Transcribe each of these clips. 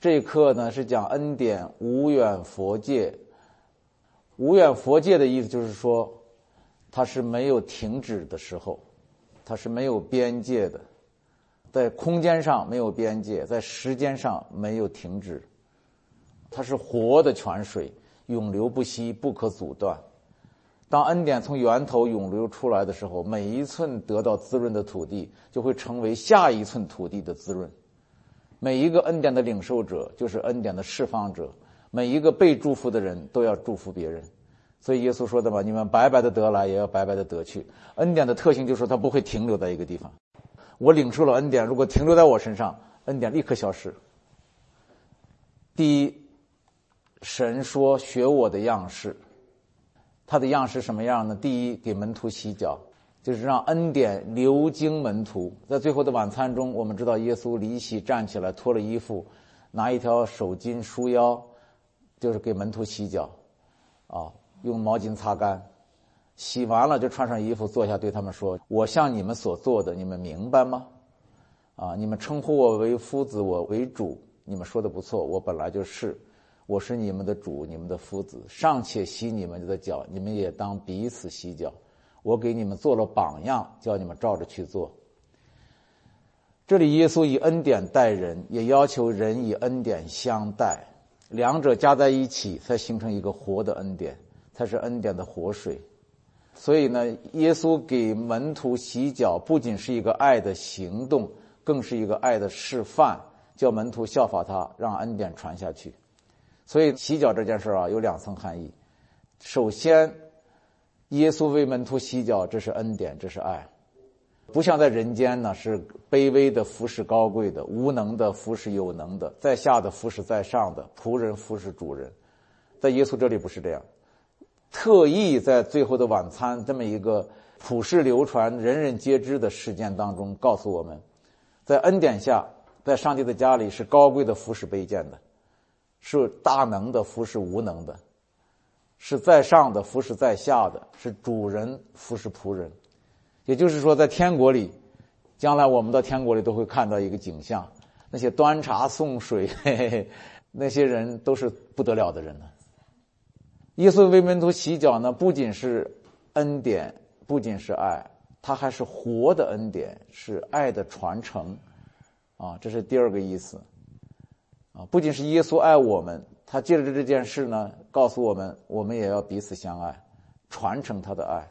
这一课呢是讲恩典无远佛界。无远佛界的意思就是说，它是没有停止的时候，它是没有边界的，在空间上没有边界，在时间上没有停止。它是活的泉水，永流不息，不可阻断。当恩典从源头涌流出来的时候，每一寸得到滋润的土地，就会成为下一寸土地的滋润。每一个恩典的领受者，就是恩典的释放者。每一个被祝福的人都要祝福别人。所以耶稣说的嘛：“你们白白的得来，也要白白的得去。”恩典的特性就是，它不会停留在一个地方。我领受了恩典，如果停留在我身上，恩典立刻消失。第一，神说：“学我的样式。”他的样式什么样呢？第一，给门徒洗脚，就是让恩典流经门徒。在最后的晚餐中，我们知道耶稣离席站起来，脱了衣服，拿一条手巾束腰，就是给门徒洗脚，啊，用毛巾擦干，洗完了就穿上衣服坐下，对他们说：“我向你们所做的，你们明白吗？啊，你们称呼我为夫子，我为主，你们说的不错，我本来就是。”我是你们的主，你们的夫子，尚且洗你们的脚，你们也当彼此洗脚。我给你们做了榜样，叫你们照着去做。这里耶稣以恩典待人，也要求人以恩典相待，两者加在一起，才形成一个活的恩典，才是恩典的活水。所以呢，耶稣给门徒洗脚，不仅是一个爱的行动，更是一个爱的示范，叫门徒效法他，让恩典传下去。所以洗脚这件事啊，有两层含义。首先，耶稣为门徒洗脚，这是恩典，这是爱。不像在人间呢，是卑微的服侍高贵的，无能的服侍有能的，在下的服侍在上的，仆人服侍主人。在耶稣这里不是这样，特意在最后的晚餐这么一个普世流传、人人皆知的事件当中，告诉我们，在恩典下，在上帝的家里是高贵的服侍卑贱的。是大能的服侍无能的，是在上的服侍在下的，是主人服侍仆人。也就是说，在天国里，将来我们到天国里都会看到一个景象：那些端茶送水，嘿嘿嘿，那些人都是不得了的人呢。耶稣为门徒洗脚呢，不仅是恩典，不仅是爱，他还是活的恩典，是爱的传承。啊，这是第二个意思。啊，不仅是耶稣爱我们，他借着这件事呢，告诉我们，我们也要彼此相爱，传承他的爱。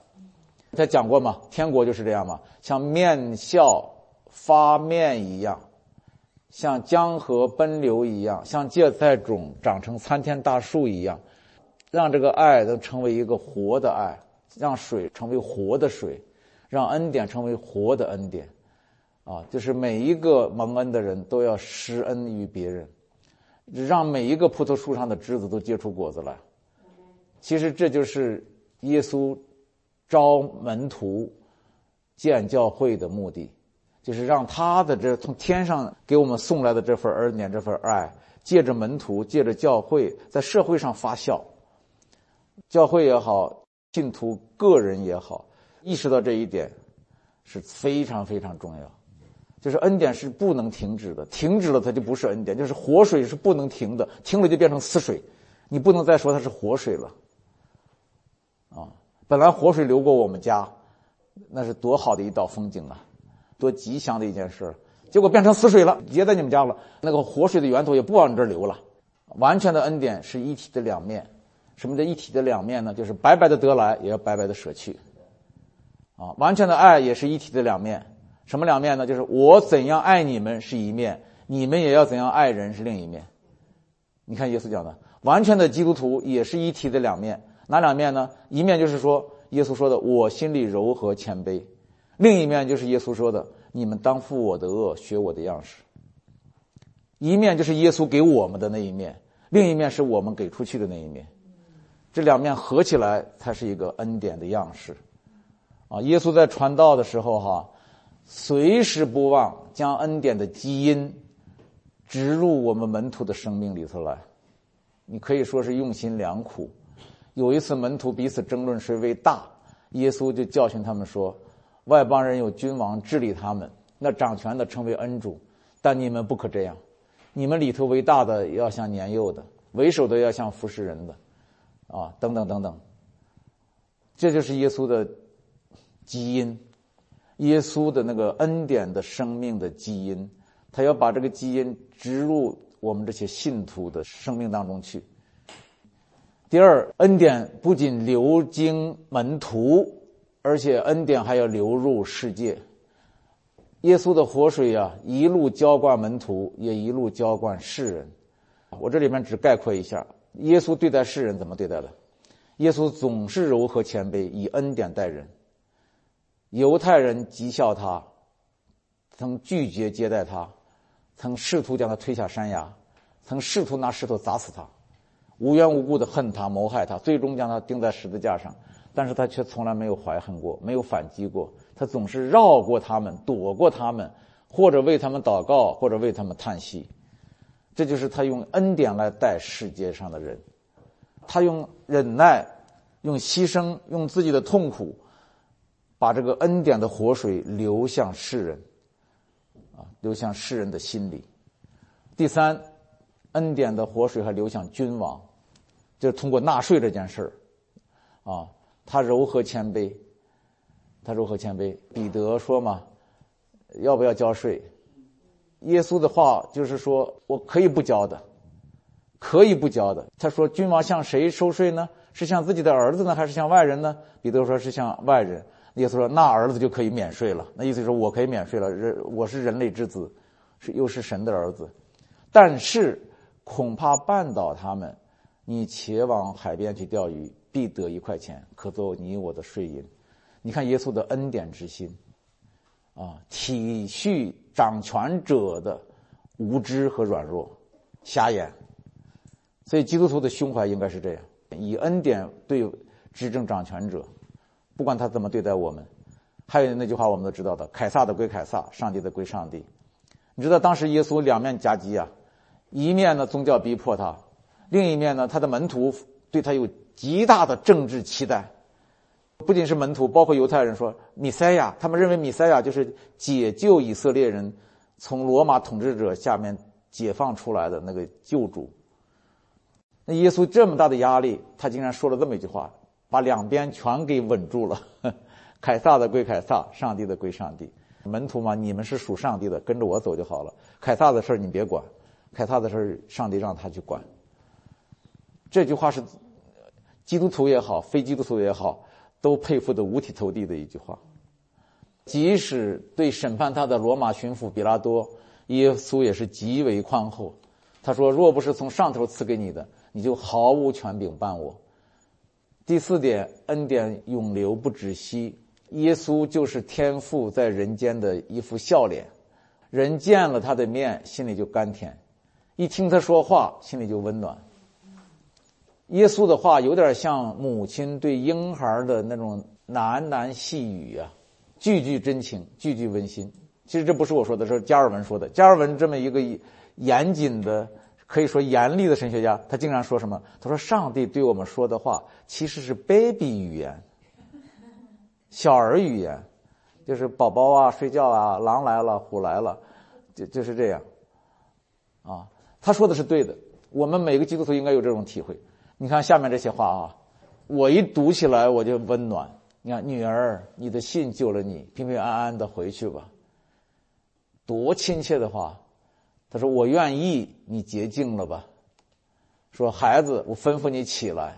他讲过嘛，天国就是这样嘛，像面笑发面一样，像江河奔流一样，像芥菜种长成参天大树一样，让这个爱能成为一个活的爱，让水成为活的水，让恩典成为活的恩典。啊，就是每一个蒙恩的人都要施恩于别人。让每一个葡萄树上的枝子都结出果子来。其实这就是耶稣招门徒建教会的目的，就是让他的这从天上给我们送来的这份恩典、这份爱，借着门徒、借着教会，在社会上发酵。教会也好，信徒个人也好，意识到这一点是非常非常重要。就是恩典是不能停止的，停止了它就不是恩典。就是活水是不能停的，停了就变成死水，你不能再说它是活水了。啊，本来活水流过我们家，那是多好的一道风景啊，多吉祥的一件事，结果变成死水了，也在你们家了。那个活水的源头也不往你这儿流了。完全的恩典是一体的两面，什么叫一体的两面呢？就是白白的得来，也要白白的舍去。啊，完全的爱也是一体的两面。什么两面呢？就是我怎样爱你们是一面，你们也要怎样爱人是另一面。你看耶稣讲的，完全的基督徒也是一体的两面。哪两面呢？一面就是说耶稣说的我心里柔和谦卑，另一面就是耶稣说的你们当负我的恶，学我的样式。一面就是耶稣给我们的那一面，另一面是我们给出去的那一面。这两面合起来才是一个恩典的样式。啊，耶稣在传道的时候，哈。随时不忘将恩典的基因植入我们门徒的生命里头来，你可以说是用心良苦。有一次门徒彼此争论谁为大，耶稣就教训他们说：“外邦人有君王治理他们，那掌权的称为恩主，但你们不可这样，你们里头为大的要像年幼的，为首的要像服侍人的，啊，等等等等。这就是耶稣的基因，耶稣的那个恩典的生命的基因，他要把这个基因植入我们这些信徒的生命当中去。第二，恩典不仅流经门徒，而且恩典还要流入世界。耶稣的活水呀，一路浇灌门徒，也一路浇灌世人。我这里面只概括一下，耶稣对待世人怎么对待的？耶稣总是柔和谦卑，以恩典待人。犹太人讥笑他，曾拒绝接待他，曾试图将他推下山崖，曾试图拿石头砸死他，无缘无故的恨他、谋害他，最终将他钉在十字架上。但是他却从来没有怀恨过，没有反击过。他总是绕过他们，躲过他们，或者为他们祷告，或者为他们叹息。这就是他用恩典来待世界上的人。他用忍耐，用牺牲，用自己的痛苦，把这个恩典的活水流向世人，啊，流向世人的心里。第三，恩典的活水还流向君王，就是通过纳税这件事儿，啊，他柔和谦卑。他柔和谦卑？彼得说嘛：“要不要交税？”耶稣的话就是说：“我可以不交的，可以不交的。”他说：“君王向谁收税呢？是向自己的儿子呢，还是向外人呢？”彼得说：“是向外人。”耶稣说：“那儿子就可以免税了。”那意思是说我可以免税了。人我是人类之子，是又是神的儿子，但是恐怕绊倒他们。你且往海边去钓鱼，必得一块钱，可作你我的税银。你看耶稣的恩典之心，啊，体恤掌权者的无知和软弱、瞎眼，所以基督徒的胸怀应该是这样：以恩典对执政掌权者，不管他怎么对待我们。还有那句话我们都知道的：凯撒的归凯撒，上帝的归上帝。你知道当时耶稣两面夹击啊，一面呢宗教逼迫他，另一面呢他的门徒对他有极大的政治期待。不仅是门徒，包括犹太人说米塞亚，他们认为米塞亚就是解救以色列人从罗马统治者下面解放出来的那个救主。那耶稣这么大的压力，他竟然说了这么一句话，把两边全给稳住了：凯撒的归凯撒，上帝的归上帝。门徒嘛，你们是属上帝的，跟着我走就好了。凯撒的事你别管，凯撒的事上帝让他去管。这句话是基督徒也好，非基督徒也好。都佩服的五体投地的一句话，即使对审判他的罗马巡抚比拉多，耶稣也是极为宽厚。他说：“若不是从上头赐给你的，你就毫无权柄办我。”第四点，恩典永流不止息。耶稣就是天父在人间的一副笑脸，人见了他的面，心里就甘甜；一听他说话，心里就温暖。耶稣的话有点像母亲对婴孩的那种喃喃细语啊，句句真情，句句温馨。其实这不是我说的，是加尔文说的。加尔文这么一个严谨的、可以说严厉的神学家，他经常说什么？他说：“上帝对我们说的话其实是 baby 语言，小儿语言，就是宝宝啊，睡觉啊，狼来了，虎来了，就就是这样。”啊，他说的是对的。我们每个基督徒应该有这种体会。你看下面这些话啊，我一读起来我就温暖。你看，女儿，你的信救了你，平平安安的回去吧。多亲切的话！他说：“我愿意，你洁净了吧。”说：“孩子，我吩咐你起来。”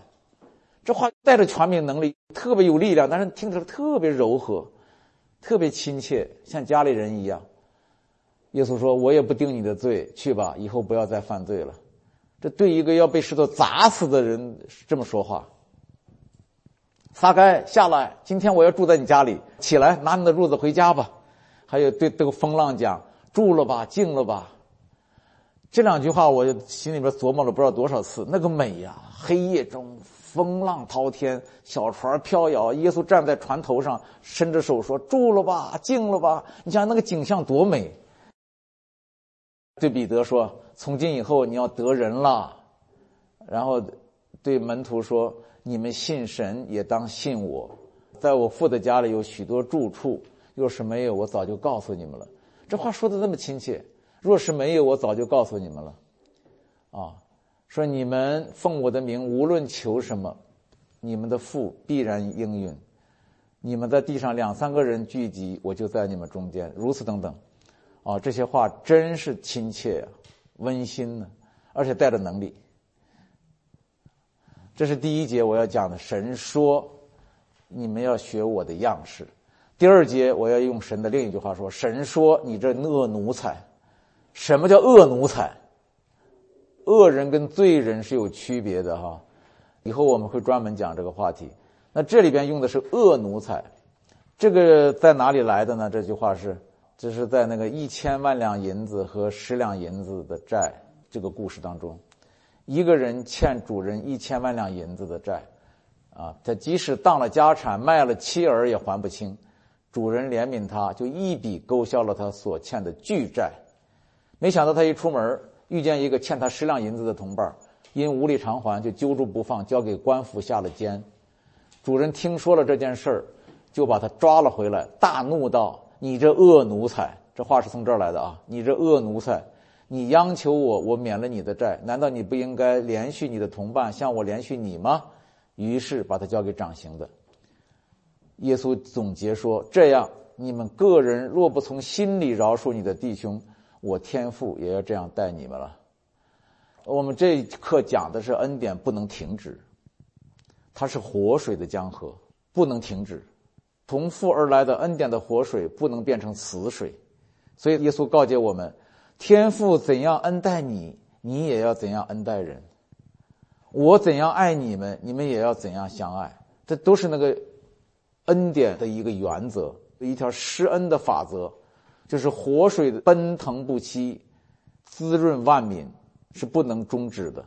这话带着权柄能力，特别有力量，但是听起来特别柔和，特别亲切，像家里人一样。耶稣说：“我也不定你的罪，去吧，以后不要再犯罪了。”这对一个要被石头砸死的人是这么说话。撒该下来，今天我要住在你家里，起来拿你的褥子回家吧。还有对这个风浪讲，住了吧，静了吧。这两句话我心里边琢磨了不知道多少次，那个美呀！黑夜中风浪滔天，小船飘摇，耶稣站在船头上，伸着手说：“住了吧，静了吧。”你想那个景象多美。对彼得说。从今以后你要得人了，然后对门徒说：“你们信神也当信我，在我父的家里有许多住处，若是没有，我早就告诉你们了。”这话说的那么亲切，若是没有，我早就告诉你们了。啊，说你们奉我的名，无论求什么，你们的父必然应允。你们在地上两三个人聚集，我就在你们中间。如此等等，啊，这些话真是亲切啊，温馨呢，而且带着能力。这是第一节我要讲的。神说：“你们要学我的样式。”第二节我要用神的另一句话说：“神说：你这恶奴才，什么叫恶奴才？恶人跟罪人是有区别的哈。以后我们会专门讲这个话题。那这里边用的是恶奴才，这个在哪里来的呢？这句话是，这是在那个一千万两银子和十两银子的债这个故事当中。”一个人欠主人一千万两银子的债，啊，他即使当了家产，卖了妻儿也还不清。主人怜悯他，就一笔勾销了他所欠的巨债。没想到他一出门，遇见一个欠他十两银子的同伴，因无力偿还，就揪住不放，交给官府下了监。主人听说了这件事儿，就把他抓了回来，大怒道：“你这恶奴才！”这话是从这儿来的啊！你这恶奴才！你央求我，我免了你的债，难道你不应该连续你的同伴，向我连续你吗？于是把他交给掌刑的。耶稣总结说：“这样，你们个人若不从心里饶恕你的弟兄，我天父也要这样待你们了。”我们这一课讲的是恩典不能停止，它是活水的江河，不能停止。从父而来的恩典的活水不能变成死水，所以耶稣告诫我们。天父怎样恩待你，你也要怎样恩待人；我怎样爱你们，你们也要怎样相爱。这都是那个恩典的一个原则，一条施恩的法则，就是活水的奔腾不息，滋润万民，是不能终止的。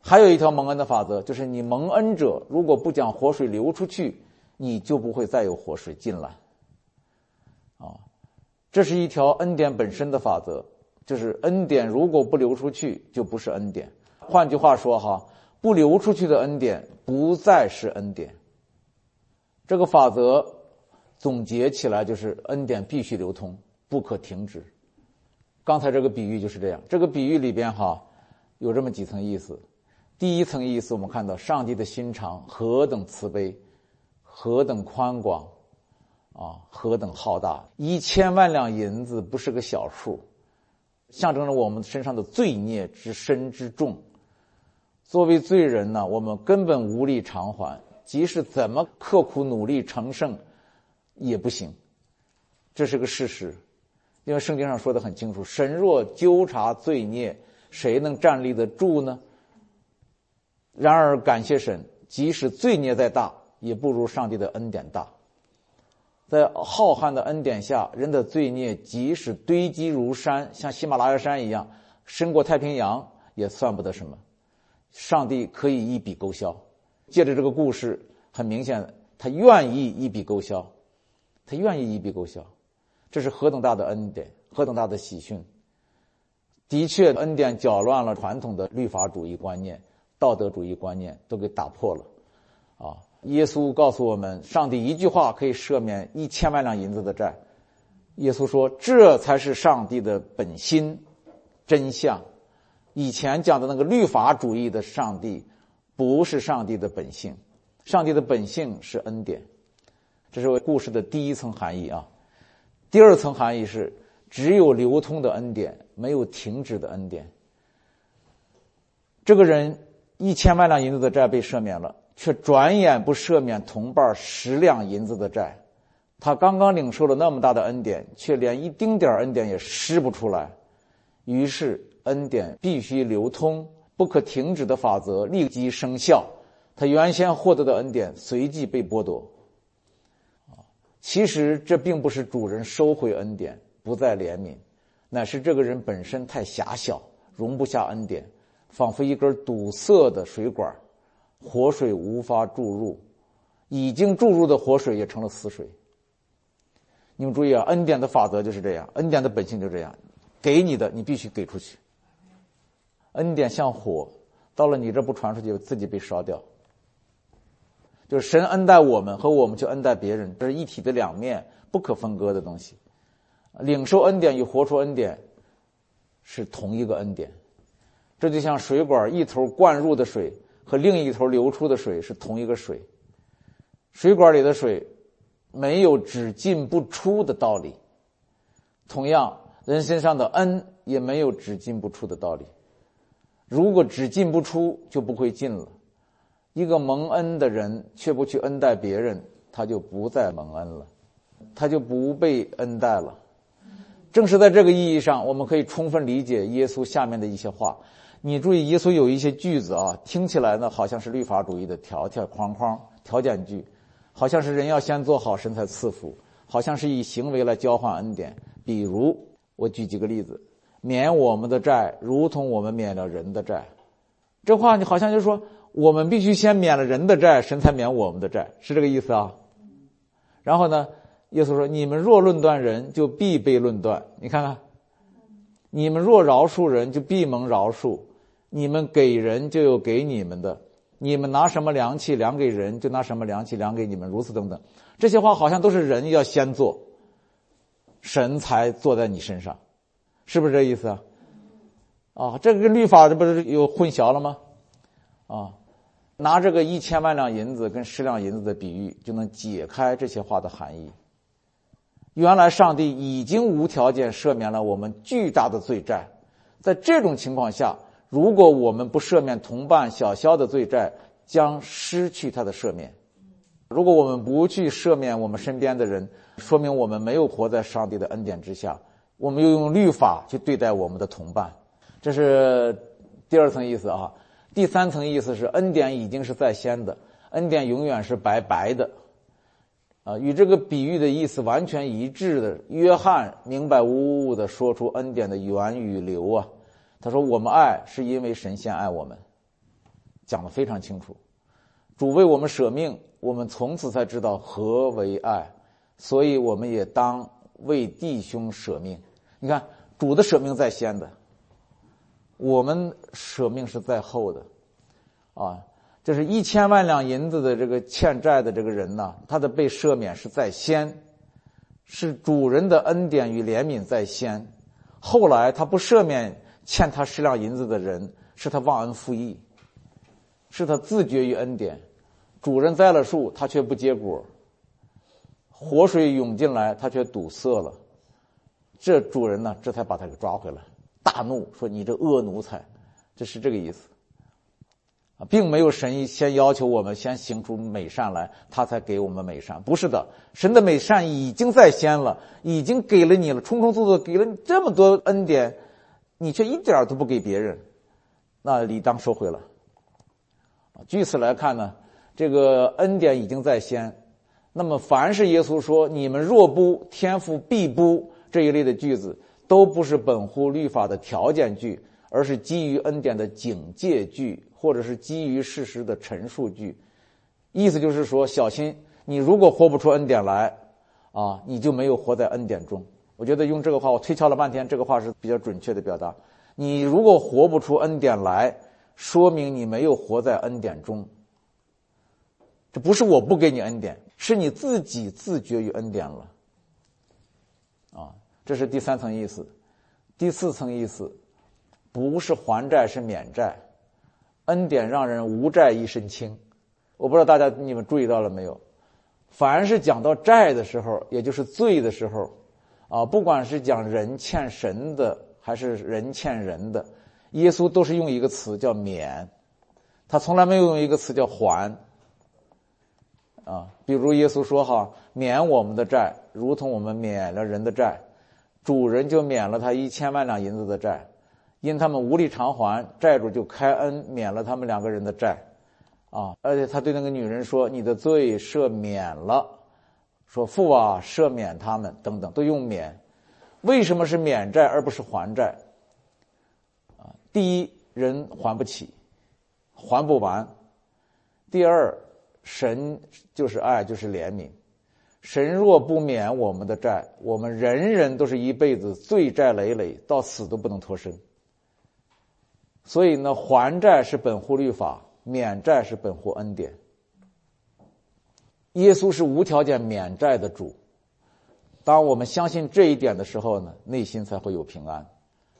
还有一条蒙恩的法则，就是你蒙恩者，如果不将活水流出去，你就不会再有活水进来。啊，这是一条恩典本身的法则。就是恩典，如果不流出去，就不是恩典。换句话说，哈，不流出去的恩典不再是恩典。这个法则总结起来就是：恩典必须流通，不可停止。刚才这个比喻就是这样。这个比喻里边，哈，有这么几层意思。第一层意思，我们看到上帝的心肠何等慈悲，何等宽广，啊，何等浩大！一千万两银子不是个小数。象征着我们身上的罪孽之深之重。作为罪人呢，我们根本无力偿还，即使怎么刻苦努力成圣，也不行。这是个事实，因为圣经上说的很清楚：神若纠察罪孽，谁能站立得住呢？然而，感谢神，即使罪孽再大，也不如上帝的恩典大。在浩瀚的恩典下，人的罪孽即使堆积如山，像喜马拉雅山一样，深过太平洋，也算不得什么。上帝可以一笔勾销。借着这个故事，很明显，他愿意一笔勾销，他愿意一笔勾销。这是何等大的恩典，何等大的喜讯！的确，恩典搅乱了传统的律法主义观念、道德主义观念，都给打破了，啊。耶稣告诉我们，上帝一句话可以赦免一千万两银子的债。耶稣说：“这才是上帝的本心、真相。”以前讲的那个律法主义的上帝，不是上帝的本性。上帝的本性是恩典，这是故事的第一层含义啊。第二层含义是，只有流通的恩典，没有停止的恩典。这个人一千万两银子的债被赦免了。却转眼不赦免同伴十两银子的债，他刚刚领受了那么大的恩典，却连一丁点恩典也施不出来。于是，恩典必须流通，不可停止的法则立即生效。他原先获得的恩典随即被剥夺。其实这并不是主人收回恩典，不再怜悯，乃是这个人本身太狭小，容不下恩典，仿佛一根堵塞的水管。活水无法注入，已经注入的活水也成了死水。你们注意啊，恩典的法则就是这样，恩典的本性就这样，给你的你必须给出去。恩典像火，到了你这不传出去，自己被烧掉。就是神恩待我们和我们去恩待别人，这是一体的两面，不可分割的东西。领受恩典与活出恩典，是同一个恩典。这就像水管一头灌入的水和另一头流出的水是同一个水，水管里的水没有只进不出的道理。同样，人身上的恩也没有只进不出的道理。如果只进不出，就不会进了。一个蒙恩的人却不去恩待别人，他就不再蒙恩了，他就不被恩待了。正是在这个意义上，我们可以充分理解耶稣下面的一些话。你注意，耶稣有一些句子啊，听起来呢好像是律法主义的条条框框、条件句，好像是人要先做好，神才赐福，好像是以行为来交换恩典。比如，我举几个例子：免我们的债，如同我们免了人的债。这话你好像就说，我们必须先免了人的债，神才免我们的债，是这个意思啊？然后呢，耶稣说：“你们若论断人，就必被论断。你看看，你们若饶恕人，就必蒙饶恕。”你们给人就有给你们的，你们拿什么量器量给人，就拿什么量器量给你们，如此等等。这些话好像都是人要先做，神才坐在你身上，是不是这意思啊？啊，这个律法这不是有混淆了吗？啊，拿这个一千万两银子跟十两银子的比喻，就能解开这些话的含义。原来上帝已经无条件赦免了我们巨大的罪债，在这种情况下。如果我们不赦免同伴小肖的罪债，将失去他的赦免；如果我们不去赦免我们身边的人，说明我们没有活在上帝的恩典之下。我们又用律法去对待我们的同伴，这是第二层意思啊。第三层意思是恩典已经是在先的，恩典永远是白白的，啊，与这个比喻的意思完全一致的。约翰明白无误的说出恩典的源与流啊。他说：“我们爱是因为神先爱我们，讲的非常清楚。主为我们舍命，我们从此才知道何为爱，所以我们也当为弟兄舍命。你看，主的舍命在先的，我们舍命是在后的。啊，就是一千万两银子的这个欠债的这个人呢，他的被赦免是在先，是主人的恩典与怜悯在先，后来他不赦免。”欠他十两银子的人，是他忘恩负义，是他自绝于恩典。主人栽了树，他却不结果；活水涌进来，他却堵塞了。这主人呢，这才把他给抓回来，大怒说：“你这恶奴才！”这是这个意思啊，并没有神先要求我们先行出美善来，他才给我们美善。不是的，神的美善已经在先了，已经给了你了，充充足足给了你这么多恩典。你却一点都不给别人，那理当收回了。据此来看呢，这个恩典已经在先。那么，凡是耶稣说“你们若不，天父必不”这一类的句子，都不是本乎律法的条件句，而是基于恩典的警戒句，或者是基于事实的陈述句。意思就是说，小心你如果活不出恩典来，啊，你就没有活在恩典中。我觉得用这个话，我推敲了半天，这个话是比较准确的表达。你如果活不出恩典来，说明你没有活在恩典中。这不是我不给你恩典，是你自己自绝于恩典了。这是第三层意思。第四层意思，不是还债，是免债。恩典让人无债一身轻。我不知道大家你们注意到了没有？凡是讲到债的时候，也就是罪的时候。啊，不管是讲人欠神的，还是人欠人的，耶稣都是用一个词叫免，他从来没有用一个词叫还。啊，比如耶稣说：“哈，免我们的债，如同我们免了人的债，主人就免了他一千万两银子的债，因他们无力偿还，债主就开恩免了他们两个人的债。”啊，而且他对那个女人说：“你的罪赦免了。”说父啊，赦免他们等等，都用免。为什么是免债而不是还债？啊，第一，人还不起，还不完；第二，神就是爱，就是怜悯。神若不免我们的债，我们人人都是一辈子罪债累累，到死都不能脱身。所以呢，还债是本乎律法，免债是本乎恩典。耶稣是无条件免债的主。当我们相信这一点的时候呢，内心才会有平安。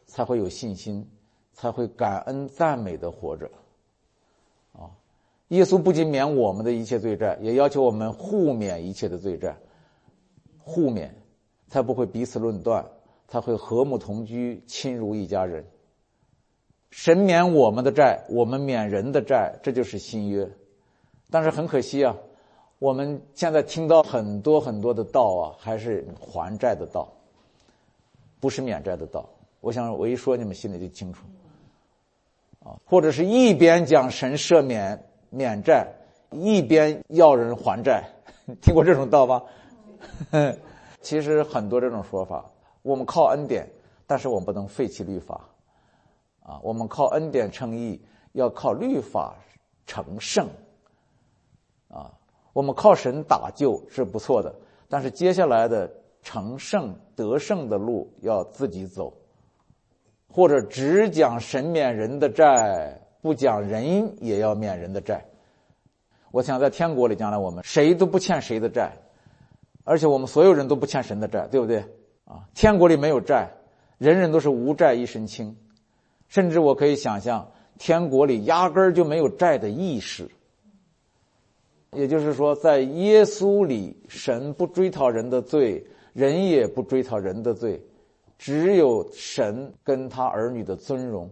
才会有信心，才会感恩赞美的活着。耶稣不仅免我们的一切罪债，也要求我们互免一切的罪债，互免，才不会彼此论断，才会和睦同居，亲如一家人。神免我们的债，我们免人的债，这就是新约。但是很可惜啊，我们现在听到很多很多的道啊，还是还债的道，不是免债的道。我想我一说，你们心里就清楚。啊，或者是一边讲神赦免免债，一边要人还债，听过这种道吗？其实很多这种说法，我们靠恩典，但是我们不能废弃律法。啊，我们靠恩典称义，要靠律法成圣。啊，我们靠神打救是不错的，但是接下来的成圣得胜的路要自己走，或者只讲神免人的债，不讲人也要免人的债。我想在天国里，将来我们谁都不欠谁的债，而且我们所有人都不欠神的债，对不对？啊，天国里没有债，人人都是无债一身轻，甚至我可以想象，天国里压根儿就没有债的意识。也就是说，在耶稣里，神不追讨人的罪，人也不追讨人的罪，只有神跟他儿女的尊荣。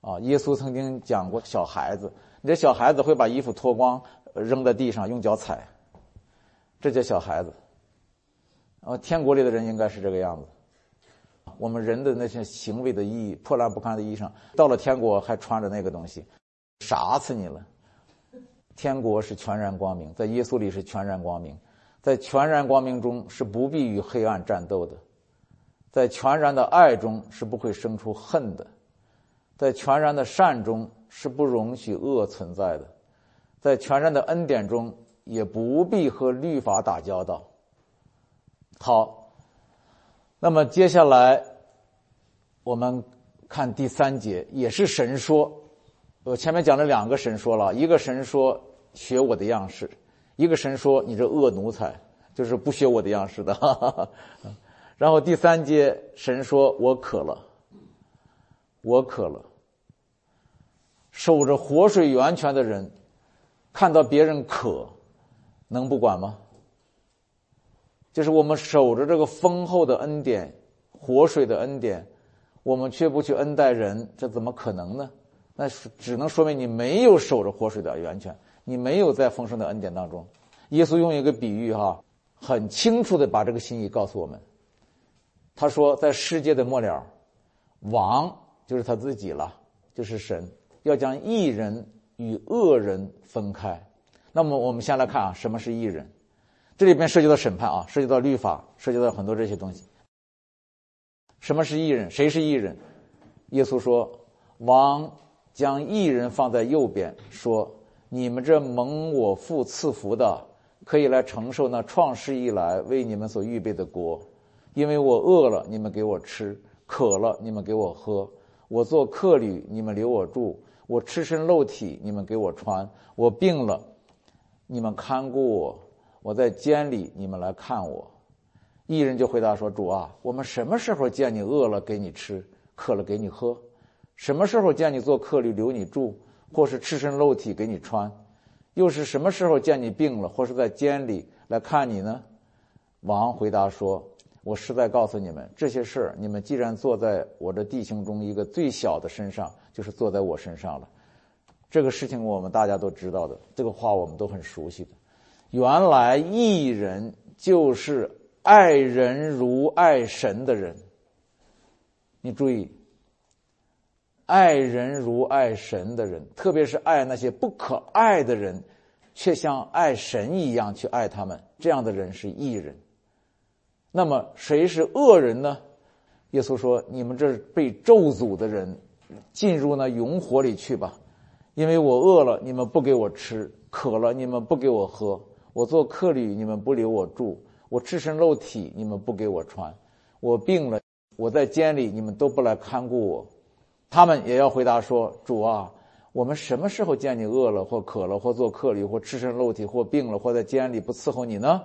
啊，耶稣曾经讲过，小孩子，你这小孩子会把衣服脱光扔在地上，用脚踩，这叫小孩子。啊，天国里的人应该是这个样子。我们人的那些行为的意义，破烂不堪的衣裳，到了天国还穿着那个东西，傻死你了。天国是全然光明，在耶稣里是全然光明，在全然光明中是不必与黑暗战斗的，在全然的爱中是不会生出恨的，在全然的善中是不容许恶存在的，在全然的恩典中也不必和律法打交道。好，那么接下来我们看第三节，也是神说，我前面讲了两个神说了，一个神说。学我的样式，一个神说你这恶奴才，就是不学我的样式的。然后第三节神说我渴了，我渴了。守着活水源泉的人，看到别人渴，能不管吗？就是我们守着这个丰厚的恩典，活水的恩典，我们却不去恩待人，这怎么可能呢？那只能说明你没有守着活水的源泉。你没有在丰盛的恩典当中，耶稣用一个比喻哈，很清楚的把这个心意告诉我们。他说，在世界的末了，王就是他自己了，就是神要将义人与恶人分开。那么我们先来看啊，什么是义人？这里边涉及到审判啊，涉及到律法，涉及到很多这些东西。什么是义人？谁是义人？耶稣说，王将义人放在右边，说。你们这蒙我父赐福的，可以来承受那创世以来为你们所预备的国，因为我饿了，你们给我吃；渴了，你们给我喝；我做客旅，你们留我住；我赤身露体，你们给我穿；我病了，你们看顾我；我在监里，你们来看我。一人就回答说：“主啊，我们什么时候见你饿了给你吃，渴了给你喝？什么时候见你做客旅留你住？”或是赤身露体给你穿，又是什么时候见你病了，或是在监里来看你呢？王回答说：“我实在告诉你们，这些事儿，你们既然坐在我的弟兄中一个最小的身上，就是坐在我身上了。这个事情我们大家都知道的，这个话我们都很熟悉的。原来义人就是爱人如爱神的人。你注意。”爱人如爱神的人，特别是爱那些不可爱的人，却像爱神一样去爱他们，这样的人是义人。那么谁是恶人呢？耶稣说：“你们这被咒诅的人，进入那永火里去吧，因为我饿了，你们不给我吃；渴了，你们不给我喝；我做客旅，你们不留我住；我赤身露体，你们不给我穿；我病了，我在监里，你们都不来看顾我。”他们也要回答说：“主啊，我们什么时候见你饿了或渴了或做客旅或赤身露体或病了或在监里不伺候你呢？”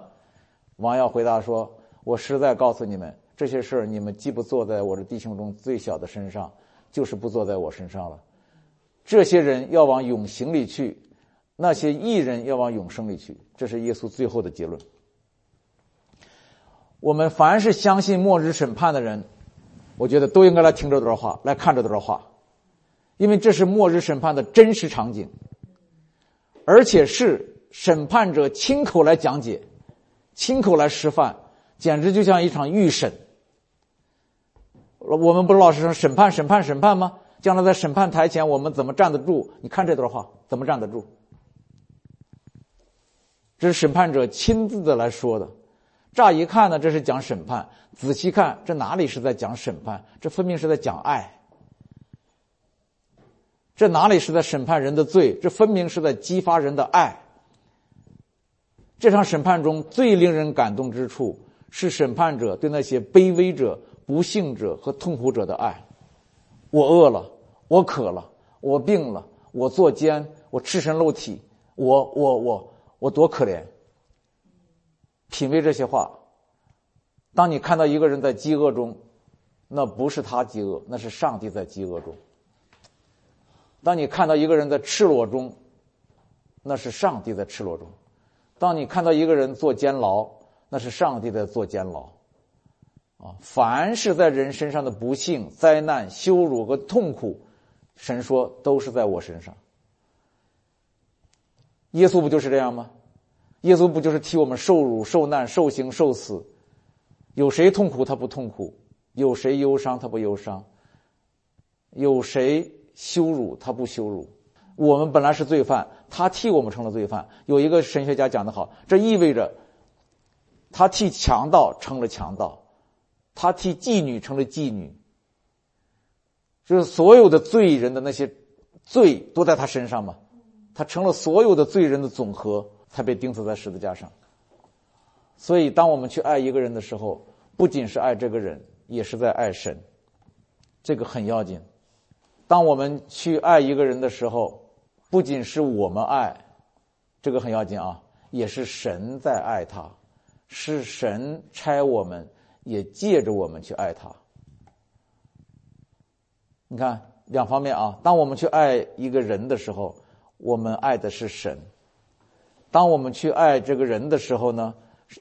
王要回答说：“我实在告诉你们，这些事儿你们既不做在我的弟兄中最小的身上，就是不做在我身上了。这些人要往永刑里去，那些艺人要往永生里去。这是耶稣最后的结论。我们凡是相信末日审判的人，我觉得都应该来听这段话，来看这段话，因为这是末日审判的真实场景，而且是审判者亲口来讲解，亲口来示范，简直就像一场预审。我们不是老是说审判、审判、审判吗？将来在审判台前，我们怎么站得住？你看这段话，怎么站得住？这是审判者亲自的来说的。乍一看呢，这是讲审判；仔细看，这哪里是在讲审判？这分明是在讲爱。这哪里是在审判人的罪？这分明是在激发人的爱。这场审判中最令人感动之处，是审判者对那些卑微者、不幸者和痛苦者的爱。我饿了，我渴了，我病了，我作奸，我赤身露体，我我我我多可怜。品味这些话，当你看到一个人在饥饿中，那不是他饥饿，那是上帝在饥饿中；当你看到一个人在赤裸中，那是上帝在赤裸中；当你看到一个人坐监牢，那是上帝在做监牢。啊，凡是在人身上的不幸、灾难、羞辱和痛苦，神说都是在我身上。耶稣不就是这样吗？耶稣不就是替我们受辱、受难、受刑、受死？有谁痛苦他不痛苦？有谁忧伤他不忧伤？有谁羞辱他不羞辱？我们本来是罪犯，他替我们成了罪犯。有一个神学家讲的好，这意味着他替强盗成了强盗，他替妓女成了妓女，就是所有的罪人的那些罪都在他身上嘛，他成了所有的罪人的总和。才被钉死在十字架上。所以，当我们去爱一个人的时候，不仅是爱这个人，也是在爱神，这个很要紧。当我们去爱一个人的时候，不仅是我们爱，这个很要紧啊，也是神在爱他，是神差我们，也借着我们去爱他。你看，两方面啊，当我们去爱一个人的时候，我们爱的是神。当我们去爱这个人的时候呢，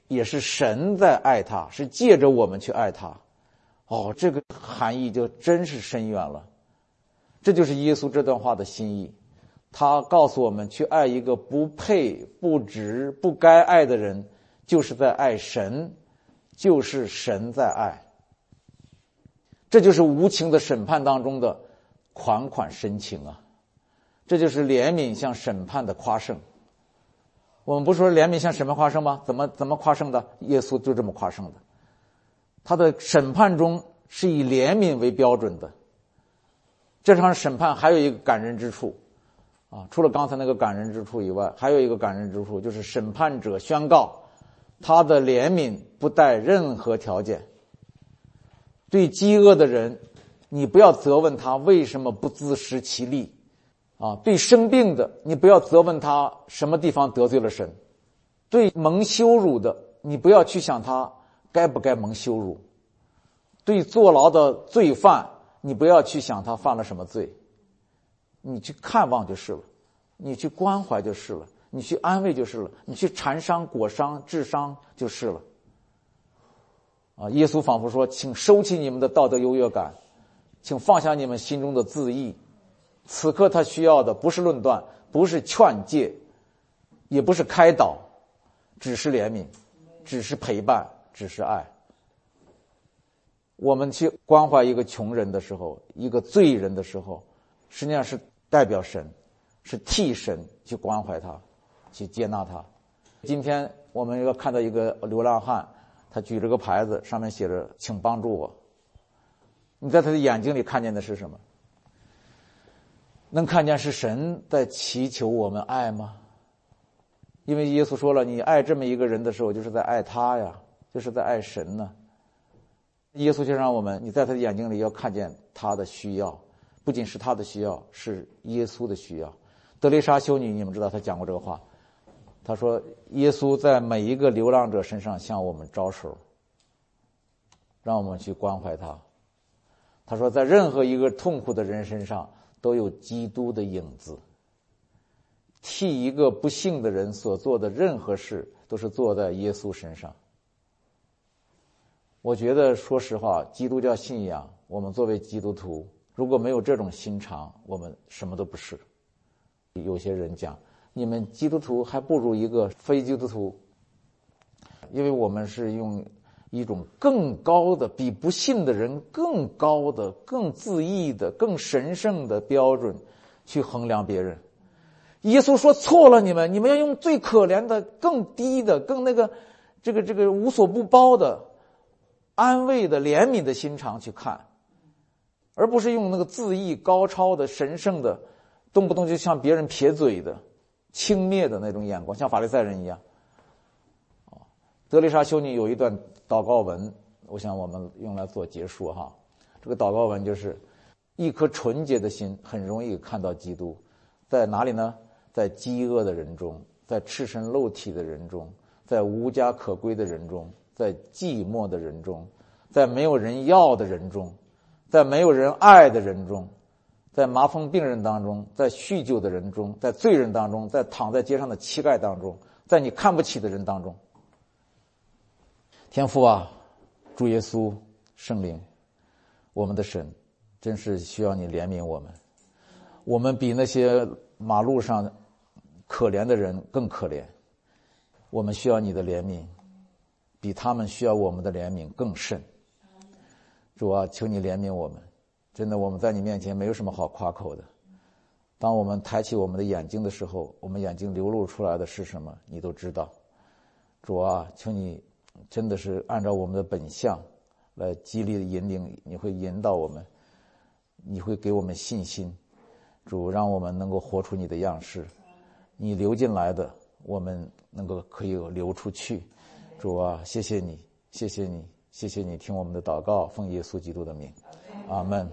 也是神在爱他，是借着我们去爱他。哦，这个含义就真是深远了。这就是耶稣这段话的心意。他告诉我们，去爱一个不配、不值、不该爱的人，就是在爱神，就是神在爱。这就是无情的审判当中的款款深情啊！这就是怜悯向审判的夸胜。我们不说怜悯向审判夸胜吗？怎么怎么夸胜的？耶稣就这么夸胜的。他的审判中是以怜悯为标准的。这场审判还有一个感人之处，啊，除了刚才那个感人之处以外，还有一个感人之处，就是审判者宣告他的怜悯不带任何条件。对饥饿的人，你不要责问他为什么不自食其力。啊，对生病的，你不要责问他什么地方得罪了神；对蒙羞辱的，你不要去想他该不该蒙羞辱；对坐牢的罪犯，你不要去想他犯了什么罪。你去看望就是了，你去关怀就是了，你去安慰就是了，你去缠伤、裹伤、治伤就是了。啊，耶稣仿佛说：“请收起你们的道德优越感，请放下你们心中的自义。”此刻他需要的不是论断，不是劝诫，也不是开导，只是怜悯，只是陪伴，只是爱。我们去关怀一个穷人的时候，一个罪人的时候，实际上是代表神，是替神去关怀他，去接纳他。今天我们要看到一个流浪汉，他举着个牌子，上面写着“请帮助我”。你在他的眼睛里看见的是什么？能看见是神在祈求我们爱吗？因为耶稣说了，你爱这么一个人的时候，就是在爱他呀，就是在爱神呢。耶稣就让我们，你在他的眼睛里要看见他的需要，不仅是他的需要，是耶稣的需要。德雷莎修女，你们知道她讲过这个话，他说：“耶稣在每一个流浪者身上向我们招手。”让我们去关怀他。他说，在任何一个痛苦的人身上都有基督的影子。替一个不幸的人所做的任何事，都是做在耶稣身上。我觉得，说实话，基督教信仰，我们作为基督徒，如果没有这种心肠，我们什么都不是。有些人讲，你们基督徒还不如一个非基督徒，因为我们是用一种更高的、比不信的人更高的、更自义的、更神圣的标准去衡量别人。耶稣说错了，你们，你们要用最可怜的、更低的、更那个、这个、这个无所不包的。安慰的、怜悯的心肠去看，而不是用那个自意、高超的、神圣的，动不动就向别人撇嘴的、轻蔑的那种眼光，像法利赛人一样。啊德丽莎修女有一段祷告文，我想我们用来做结束哈。这个祷告文就是：一颗纯洁的心很容易看到基督，在哪里呢？在饥饿的人中，在赤身露体的人中，在无家可归的人中。在寂寞的人中，在没有人要的人中，在没有人爱的人中，在麻风病人当中，在酗酒的人中，在罪人当中，在躺在街上的乞丐当中，在你看不起的人当中，天父啊，主耶稣圣灵，我们的神，真是需要你怜悯我们。我们比那些马路上可怜的人更可怜，我们需要你的怜悯。比他们需要我们的怜悯更甚。主啊，求你怜悯我们！真的，我们在你面前没有什么好夸口的。当我们抬起我们的眼睛的时候，我们眼睛流露出来的是什么？你都知道。主啊，求你真的是按照我们的本相来激励引领，你会引导我们，你会给我们信心。主，让我们能够活出你的样式。你流进来的，我们能够可以流出去。主啊，谢谢你，谢谢你，谢谢你，听我们的祷告，奉耶稣基督的名，阿门。